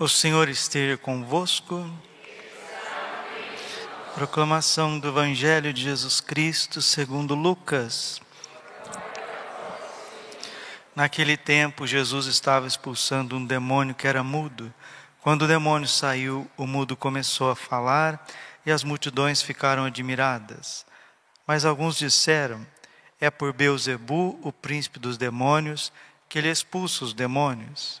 O Senhor esteja convosco. Proclamação do Evangelho de Jesus Cristo segundo Lucas. Naquele tempo, Jesus estava expulsando um demônio que era mudo. Quando o demônio saiu, o mudo começou a falar e as multidões ficaram admiradas. Mas alguns disseram: É por Beuzebu, o príncipe dos demônios, que ele expulsa os demônios.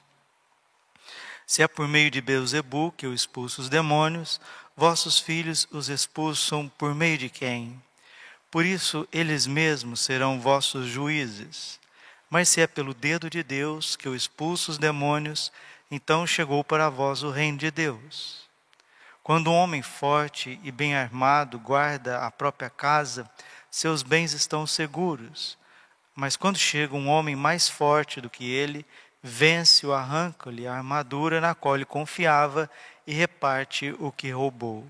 Se é por meio de Beuzebu que eu expulso os demônios, vossos filhos os expulsam por meio de quem? Por isso eles mesmos serão vossos juízes. Mas se é pelo dedo de Deus que eu expulso os demônios, então chegou para vós o reino de Deus. Quando um homem forte e bem armado guarda a própria casa, seus bens estão seguros. Mas quando chega um homem mais forte do que ele, vence-o, arranca-lhe a armadura na qual ele confiava e reparte o que roubou.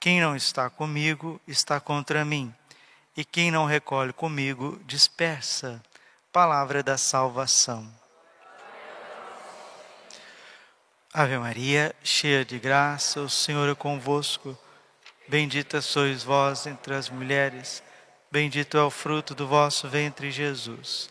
Quem não está comigo está contra mim, e quem não recolhe comigo dispersa. Palavra da salvação. Ave Maria, cheia de graça, o Senhor é convosco. Bendita sois vós entre as mulheres Bendito é o fruto do vosso ventre, Jesus.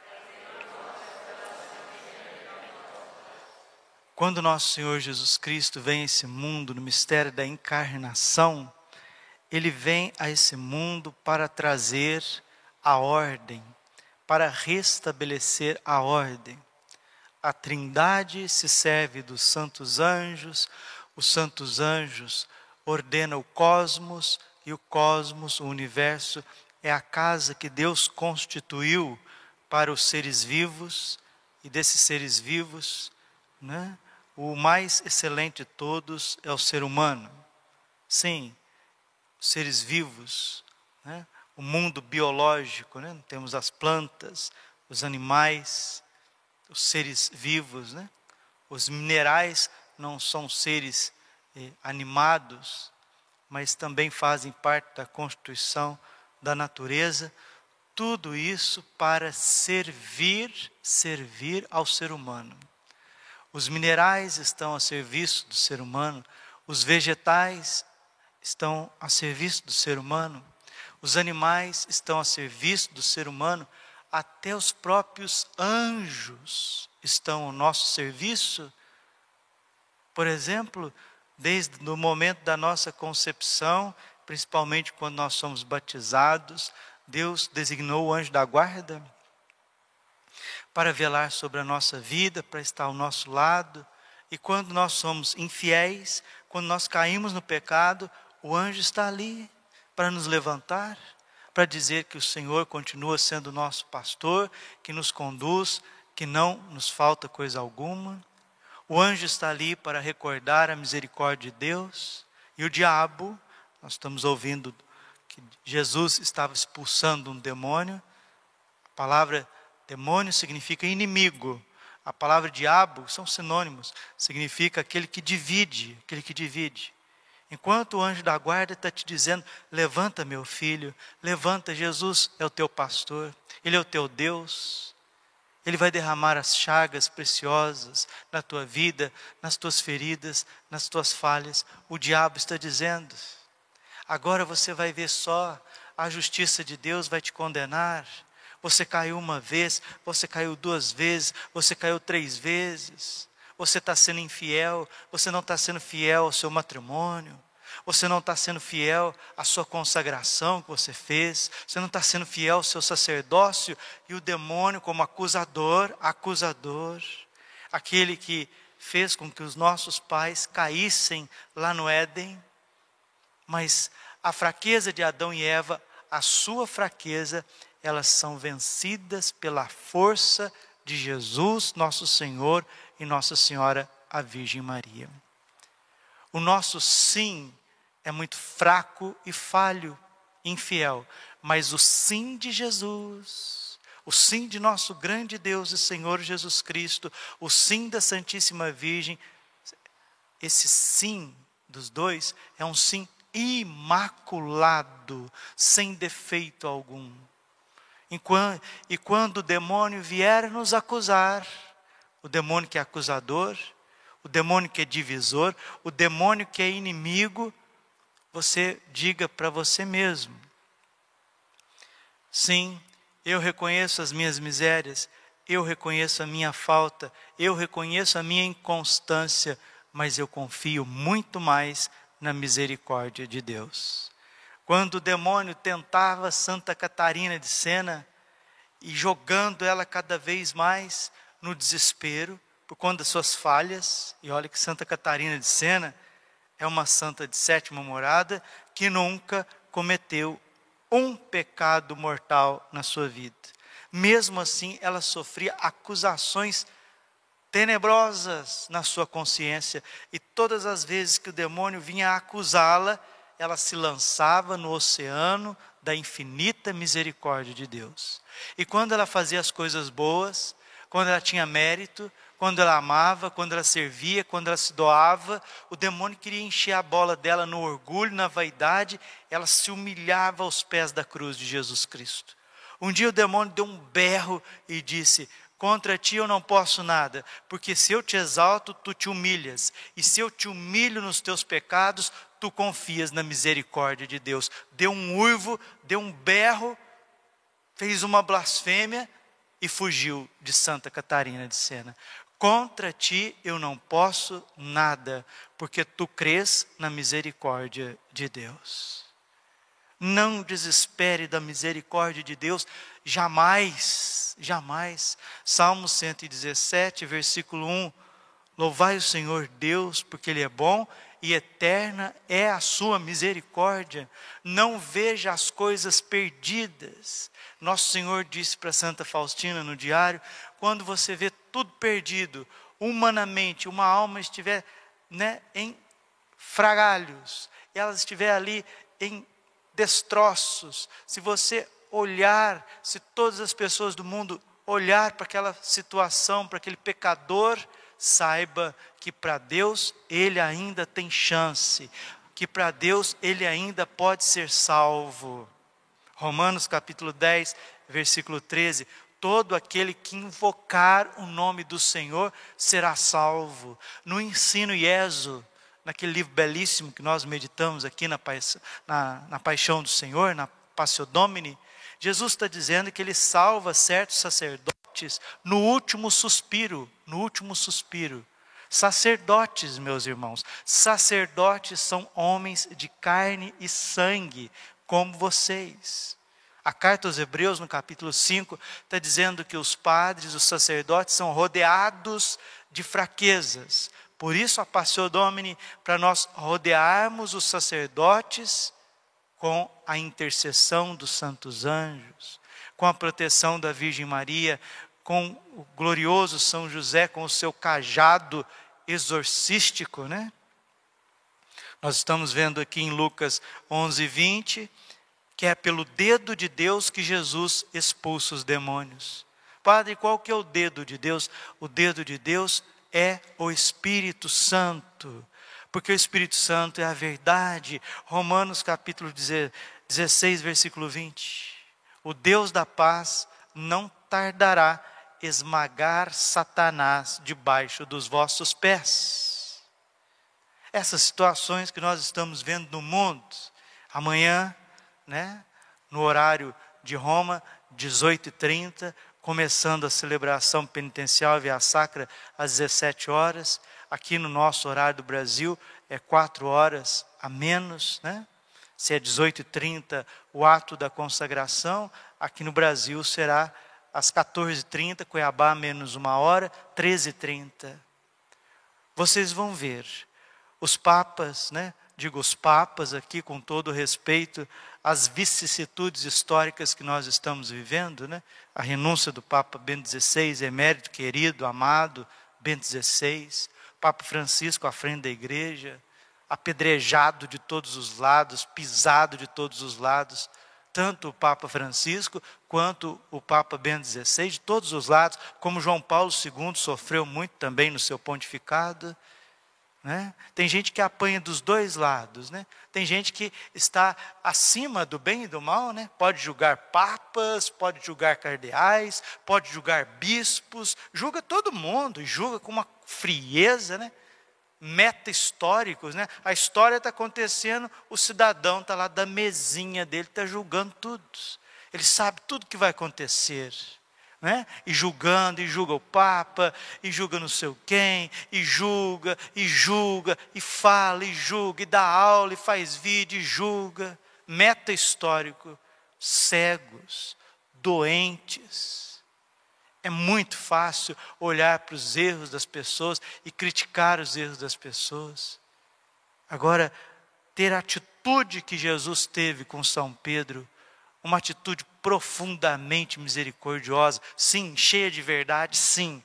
Quando nosso Senhor Jesus Cristo vem a esse mundo no mistério da encarnação, ele vem a esse mundo para trazer a ordem, para restabelecer a ordem. A Trindade se serve dos santos anjos, os santos anjos ordenam o cosmos e o cosmos, o universo, é a casa que Deus constituiu para os seres vivos e desses seres vivos, né? O mais excelente de todos é o ser humano. Sim, seres vivos, né? o mundo biológico, né? temos as plantas, os animais, os seres vivos, né? os minerais não são seres eh, animados, mas também fazem parte da constituição da natureza. Tudo isso para servir, servir ao ser humano. Os minerais estão a serviço do ser humano, os vegetais estão a serviço do ser humano, os animais estão a serviço do ser humano, até os próprios anjos estão ao nosso serviço. Por exemplo, desde o momento da nossa concepção, principalmente quando nós somos batizados, Deus designou o anjo da guarda para velar sobre a nossa vida, para estar ao nosso lado. E quando nós somos infiéis, quando nós caímos no pecado, o anjo está ali para nos levantar, para dizer que o Senhor continua sendo nosso pastor, que nos conduz, que não nos falta coisa alguma. O anjo está ali para recordar a misericórdia de Deus. E o diabo, nós estamos ouvindo que Jesus estava expulsando um demônio. A palavra Demônio significa inimigo. A palavra diabo são sinônimos, significa aquele que divide, aquele que divide. Enquanto o anjo da guarda está te dizendo: levanta, meu filho, levanta, Jesus é o teu pastor, Ele é o teu Deus. Ele vai derramar as chagas preciosas na tua vida, nas tuas feridas, nas tuas falhas. O diabo está dizendo: agora você vai ver só, a justiça de Deus vai te condenar. Você caiu uma vez, você caiu duas vezes, você caiu três vezes. Você está sendo infiel, você não está sendo fiel ao seu matrimônio. você não está sendo fiel à sua consagração que você fez, você não está sendo fiel ao seu sacerdócio, e o demônio, como acusador, acusador, aquele que fez com que os nossos pais caíssem lá no Éden, mas a fraqueza de Adão e Eva, a sua fraqueza, elas são vencidas pela força de Jesus, nosso Senhor e Nossa Senhora, a Virgem Maria. O nosso sim é muito fraco e falho, infiel, mas o sim de Jesus, o sim de nosso grande Deus e Senhor Jesus Cristo, o sim da Santíssima Virgem, esse sim dos dois é um sim imaculado, sem defeito algum. E quando o demônio vier nos acusar, o demônio que é acusador, o demônio que é divisor, o demônio que é inimigo, você diga para você mesmo: sim, eu reconheço as minhas misérias, eu reconheço a minha falta, eu reconheço a minha inconstância, mas eu confio muito mais na misericórdia de Deus. Quando o demônio tentava Santa Catarina de Sena e jogando ela cada vez mais no desespero por conta das suas falhas, e olha que Santa Catarina de Sena é uma santa de sétima morada que nunca cometeu um pecado mortal na sua vida. Mesmo assim, ela sofria acusações tenebrosas na sua consciência, e todas as vezes que o demônio vinha acusá-la, ela se lançava no oceano da infinita misericórdia de Deus. E quando ela fazia as coisas boas, quando ela tinha mérito, quando ela amava, quando ela servia, quando ela se doava, o demônio queria encher a bola dela no orgulho, na vaidade, ela se humilhava aos pés da cruz de Jesus Cristo. Um dia o demônio deu um berro e disse: Contra ti eu não posso nada, porque se eu te exalto, tu te humilhas, e se eu te humilho nos teus pecados, tu confias na misericórdia de Deus. Deu um uivo, deu um berro, fez uma blasfêmia e fugiu de Santa Catarina de Sena. Contra ti eu não posso nada, porque tu crês na misericórdia de Deus. Não desespere da misericórdia de Deus, jamais, jamais. Salmo 117, versículo 1. Louvai o Senhor Deus, porque Ele é bom e eterna é a sua misericórdia. Não veja as coisas perdidas. Nosso Senhor disse para Santa Faustina no diário: quando você vê tudo perdido, humanamente, uma alma estiver né, em fragalhos, ela estiver ali em destroços, se você olhar, se todas as pessoas do mundo olhar para aquela situação, para aquele pecador, saiba que para Deus ele ainda tem chance, que para Deus ele ainda pode ser salvo. Romanos capítulo 10, versículo 13: todo aquele que invocar o nome do Senhor será salvo. No ensino IESO, naquele livro belíssimo que nós meditamos aqui na, na, na Paixão do Senhor, na Passio Domini, Jesus está dizendo que ele salva certos sacerdotes no último suspiro, no último suspiro. Sacerdotes, meus irmãos, sacerdotes são homens de carne e sangue, como vocês. A carta aos Hebreus, no capítulo 5, está dizendo que os padres, os sacerdotes, são rodeados de fraquezas. Por isso, a Passio Domini, para nós rodearmos os sacerdotes com a intercessão dos santos anjos, com a proteção da Virgem Maria, com o glorioso São José, com o seu cajado exorcístico, né? Nós estamos vendo aqui em Lucas 11, 20 que é pelo dedo de Deus que Jesus expulsa os demônios. Padre, qual que é o dedo de Deus? O dedo de Deus é o Espírito Santo, porque o Espírito Santo é a verdade. Romanos capítulo 16, versículo 20. O Deus da paz não tardará esmagar Satanás debaixo dos vossos pés. Essas situações que nós estamos vendo no mundo, amanhã né? no horário de Roma, 18h30, começando a celebração penitencial via sacra às 17 horas. Aqui no nosso horário do Brasil é quatro horas a menos, né? Se é 18h30 o ato da consagração, aqui no Brasil será às 14h30, Cuiabá menos uma hora, 13h30. Vocês vão ver, os papas, né? Digo os papas aqui com todo respeito às vicissitudes históricas que nós estamos vivendo, né? A renúncia do Papa Bento XVI, emérito querido, amado, Bento XVI, Papa Francisco à frente da igreja, apedrejado de todos os lados, pisado de todos os lados, tanto o Papa Francisco quanto o Papa Bento XVI, de todos os lados, como João Paulo II sofreu muito também no seu pontificado. Né? Tem gente que apanha dos dois lados, né? tem gente que está acima do bem e do mal, né? pode julgar papas, pode julgar cardeais, pode julgar bispos, julga todo mundo, julga com uma frieza, né? Meta-históricos, né? A história está acontecendo, o cidadão está lá da mesinha dele, está julgando tudo. Ele sabe tudo que vai acontecer. Né? E julgando, e julga o Papa, e julga não sei quem, e julga, e julga, e fala, e julga, e dá aula, e faz vídeo, e julga. Meta histórico, cegos, doentes é muito fácil olhar para os erros das pessoas e criticar os erros das pessoas. Agora, ter a atitude que Jesus teve com São Pedro, uma atitude profundamente misericordiosa, sim, cheia de verdade, sim,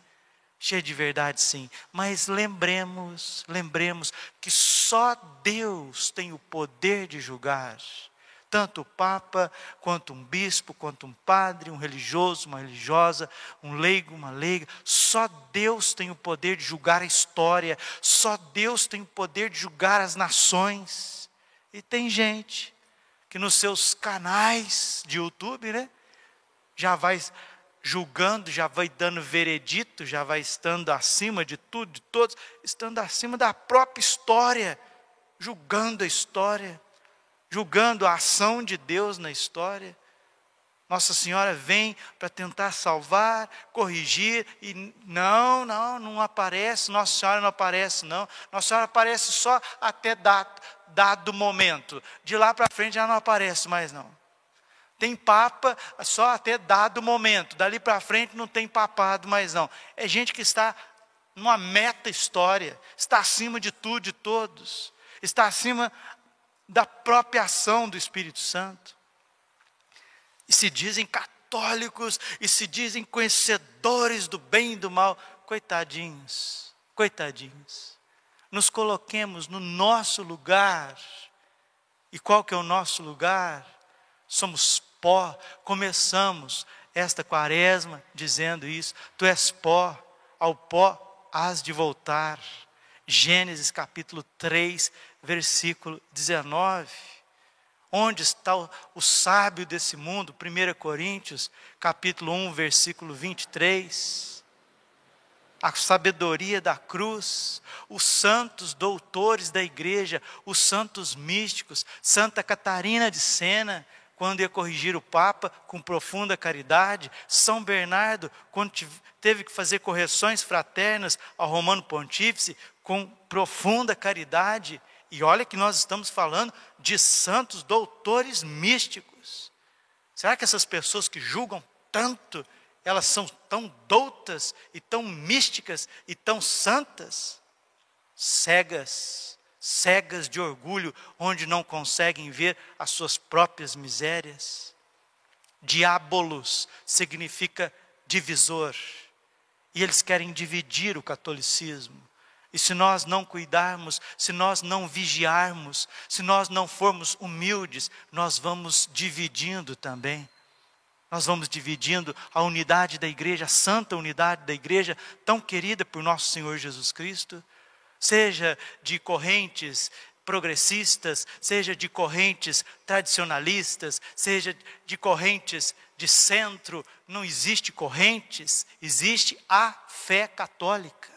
cheia de verdade, sim. Mas lembremos, lembremos que só Deus tem o poder de julgar tanto o Papa, quanto um bispo, quanto um padre, um religioso, uma religiosa, um leigo, uma leiga. Só Deus tem o poder de julgar a história, só Deus tem o poder de julgar as nações. E tem gente que nos seus canais de YouTube, né, já vai julgando, já vai dando veredito, já vai estando acima de tudo, de todos, estando acima da própria história, julgando a história julgando a ação de Deus na história. Nossa Senhora vem para tentar salvar, corrigir, e não, não, não aparece, Nossa Senhora não aparece, não. Nossa Senhora aparece só até dado, dado momento. De lá para frente já não aparece mais, não. Tem papa só até dado momento. Dali para frente não tem papado mais, não. É gente que está numa meta história, está acima de tudo, de todos. Está acima da própria ação do Espírito Santo. E se dizem católicos e se dizem conhecedores do bem e do mal, coitadinhos, coitadinhos. Nos coloquemos no nosso lugar. E qual que é o nosso lugar? Somos pó. Começamos esta quaresma dizendo isso. Tu és pó, ao pó has de voltar. Gênesis capítulo 3, versículo 19. Onde está o, o sábio desse mundo? 1 Coríntios, capítulo 1, versículo 23. A sabedoria da cruz, os santos doutores da igreja, os santos místicos, Santa Catarina de Sena, quando ia corrigir o Papa com profunda caridade, São Bernardo, quando teve que fazer correções fraternas ao Romano Pontífice, com profunda caridade, e olha que nós estamos falando de santos doutores místicos. Será que essas pessoas que julgam tanto, elas são tão doutas e tão místicas e tão santas? Cegas cegas de orgulho, onde não conseguem ver as suas próprias misérias. Diabolos significa divisor, e eles querem dividir o catolicismo. E se nós não cuidarmos, se nós não vigiarmos, se nós não formos humildes, nós vamos dividindo também. Nós vamos dividindo a unidade da igreja, a santa unidade da igreja, tão querida por nosso Senhor Jesus Cristo seja de correntes progressistas, seja de correntes tradicionalistas, seja de correntes de centro, não existe correntes, existe a fé católica.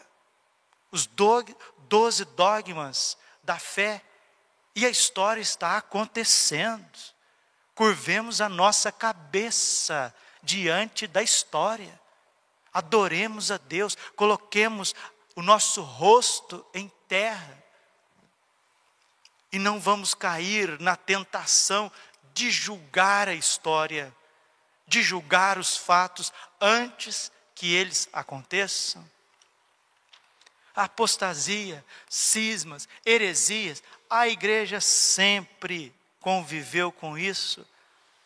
Os doze dogmas da fé. E a história está acontecendo. Curvemos a nossa cabeça diante da história. Adoremos a Deus, coloquemos o nosso rosto em terra. E não vamos cair na tentação de julgar a história, de julgar os fatos antes que eles aconteçam. Apostasia, cismas, heresias, a igreja sempre conviveu com isso,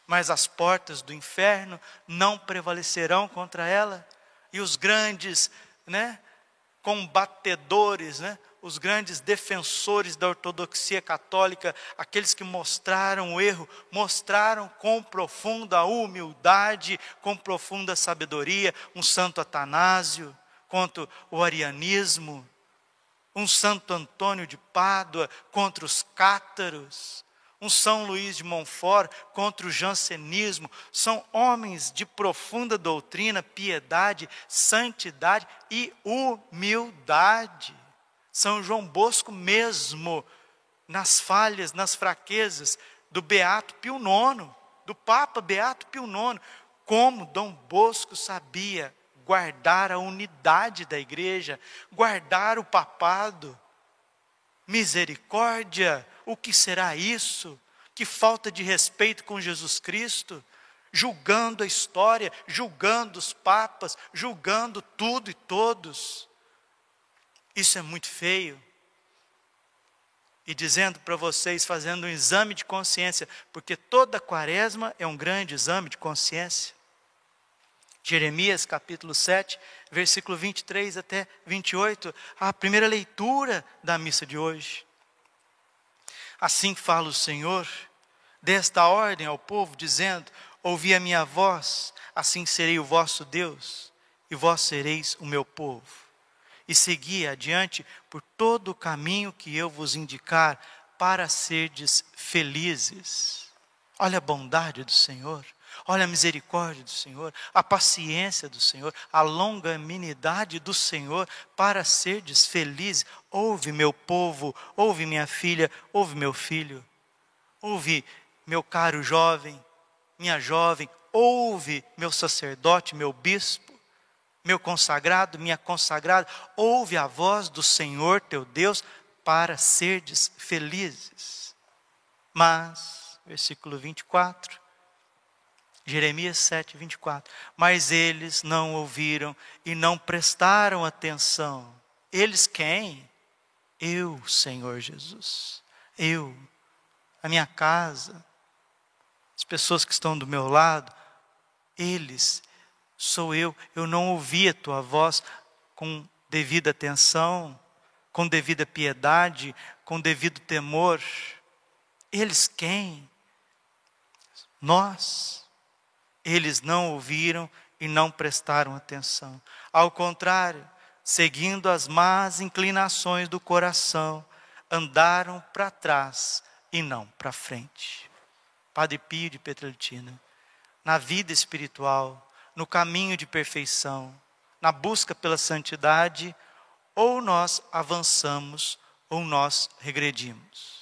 mas as portas do inferno não prevalecerão contra ela, e os grandes, né, combatedores, né, os grandes defensores da ortodoxia católica, aqueles que mostraram o erro, mostraram com profunda humildade, com profunda sabedoria, um santo Atanásio contra o arianismo, um santo Antônio de Pádua contra os cátaros, um São Luís de Montfort contra o jansenismo, são homens de profunda doutrina, piedade, santidade e humildade. São João Bosco mesmo, nas falhas, nas fraquezas do Beato Pio IX, do Papa Beato Pio IX, como Dom Bosco sabia guardar a unidade da igreja, guardar o papado. Misericórdia, o que será isso? Que falta de respeito com Jesus Cristo, julgando a história, julgando os papas, julgando tudo e todos. Isso é muito feio. E dizendo para vocês, fazendo um exame de consciência, porque toda quaresma é um grande exame de consciência. Jeremias capítulo 7, versículo 23 até 28, a primeira leitura da missa de hoje. Assim fala o Senhor, desta ordem ao povo, dizendo: Ouvi a minha voz, assim serei o vosso Deus, e vós sereis o meu povo e segui adiante por todo o caminho que eu vos indicar, para serdes felizes. Olha a bondade do Senhor, olha a misericórdia do Senhor, a paciência do Senhor, a longanimidade do Senhor, para serdes felizes. Ouve, meu povo, ouve, minha filha, ouve, meu filho, ouve, meu caro jovem, minha jovem, ouve, meu sacerdote, meu bispo meu consagrado, minha consagrada, ouve a voz do Senhor teu Deus para serdes felizes. Mas, versículo 24, Jeremias 7, 24. Mas eles não ouviram e não prestaram atenção. Eles quem? Eu, Senhor Jesus. Eu, a minha casa, as pessoas que estão do meu lado, eles sou eu, eu não ouvi a tua voz com devida atenção, com devida piedade, com devido temor. Eles quem? Nós. Eles não ouviram e não prestaram atenção. Ao contrário, seguindo as más inclinações do coração, andaram para trás e não para frente. Padre Pio de Petrolitina, na vida espiritual, no caminho de perfeição, na busca pela santidade, ou nós avançamos ou nós regredimos.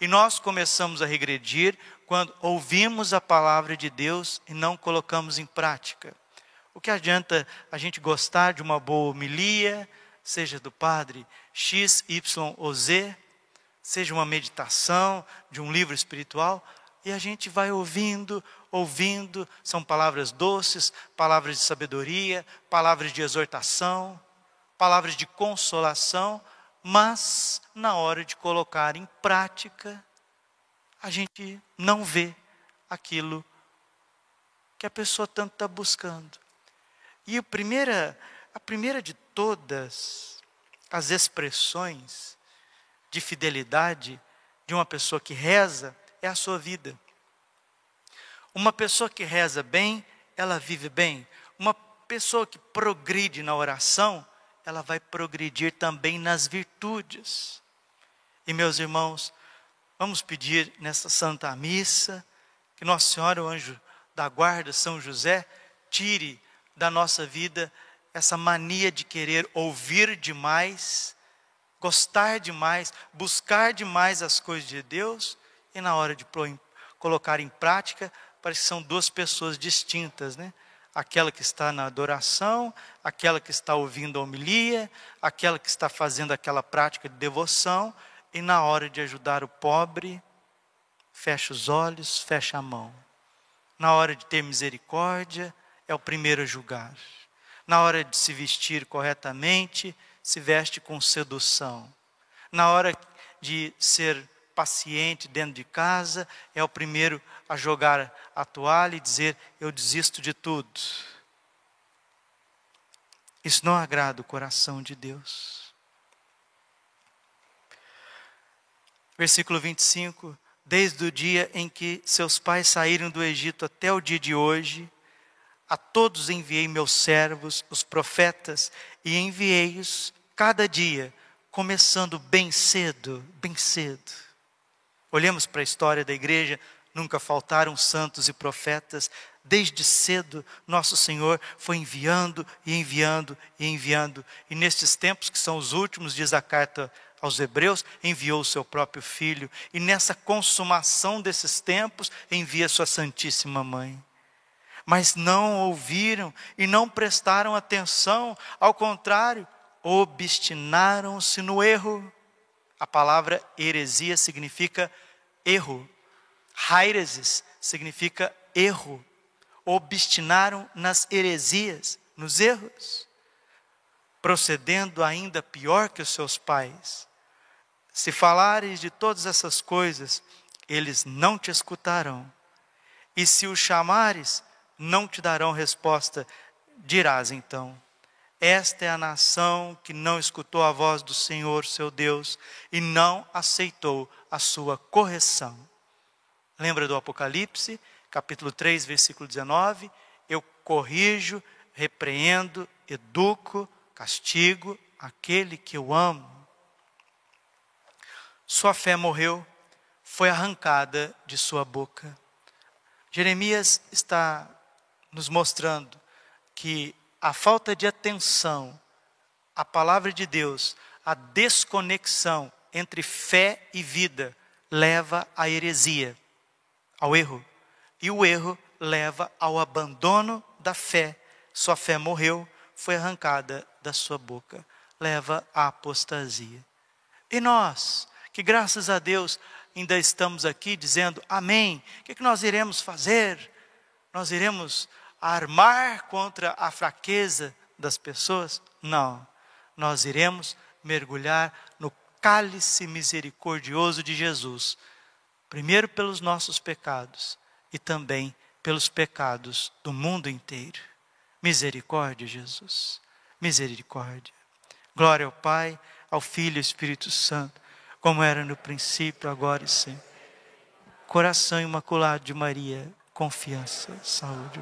E nós começamos a regredir quando ouvimos a palavra de Deus e não colocamos em prática. O que adianta a gente gostar de uma boa homilia, seja do padre X, Y ou Z, seja uma meditação de um livro espiritual, e a gente vai ouvindo, ouvindo, são palavras doces, palavras de sabedoria, palavras de exortação, palavras de consolação, mas na hora de colocar em prática, a gente não vê aquilo que a pessoa tanto está buscando. E a primeira, a primeira de todas as expressões de fidelidade de uma pessoa que reza é a sua vida. Uma pessoa que reza bem, ela vive bem. Uma pessoa que progride na oração, ela vai progredir também nas virtudes. E meus irmãos, vamos pedir nessa Santa Missa que Nossa Senhora, o anjo da guarda, São José, tire da nossa vida essa mania de querer ouvir demais, gostar demais, buscar demais as coisas de Deus e na hora de colocar em prática, parece que são duas pessoas distintas, né? Aquela que está na adoração, aquela que está ouvindo a homilia, aquela que está fazendo aquela prática de devoção, e na hora de ajudar o pobre, fecha os olhos, fecha a mão. Na hora de ter misericórdia, é o primeiro a julgar. Na hora de se vestir corretamente, se veste com sedução. Na hora de ser paciente dentro de casa, é o primeiro a jogar a toalha e dizer: Eu desisto de tudo. Isso não agrada o coração de Deus. Versículo 25: Desde o dia em que seus pais saíram do Egito até o dia de hoje, a todos enviei meus servos, os profetas, e enviei-os cada dia, começando bem cedo, bem cedo. Olhamos para a história da igreja, nunca faltaram santos e profetas, desde cedo nosso Senhor foi enviando e enviando e enviando, e nestes tempos que são os últimos, diz a carta aos Hebreus, enviou o seu próprio filho, e nessa consumação desses tempos, envia sua Santíssima Mãe. Mas não ouviram e não prestaram atenção, ao contrário, obstinaram-se no erro. A palavra heresia significa erro. Haireses significa erro. Obstinaram nas heresias, nos erros, procedendo ainda pior que os seus pais. Se falares de todas essas coisas, eles não te escutarão. E se os chamares, não te darão resposta. Dirás então: Esta é a nação que não escutou a voz do Senhor, seu Deus, e não aceitou a sua correção. Lembra do Apocalipse, capítulo 3, versículo 19? Eu corrijo, repreendo, educo, castigo aquele que eu amo. Sua fé morreu, foi arrancada de sua boca. Jeremias está nos mostrando que a falta de atenção à palavra de Deus, a desconexão entre fé e vida, leva à heresia, ao erro. E o erro leva ao abandono da fé. Sua fé morreu, foi arrancada da sua boca, leva à apostasia. E nós, que graças a Deus ainda estamos aqui dizendo amém. O que, é que nós iremos fazer? Nós iremos armar contra a fraqueza das pessoas? Não. Nós iremos mergulhar no cálice misericordioso de Jesus, primeiro pelos nossos pecados e também pelos pecados do mundo inteiro. Misericórdia, Jesus. Misericórdia. Glória ao Pai, ao Filho e ao Espírito Santo como era no princípio, agora e sempre. Coração imaculado de Maria, confiança, saúde.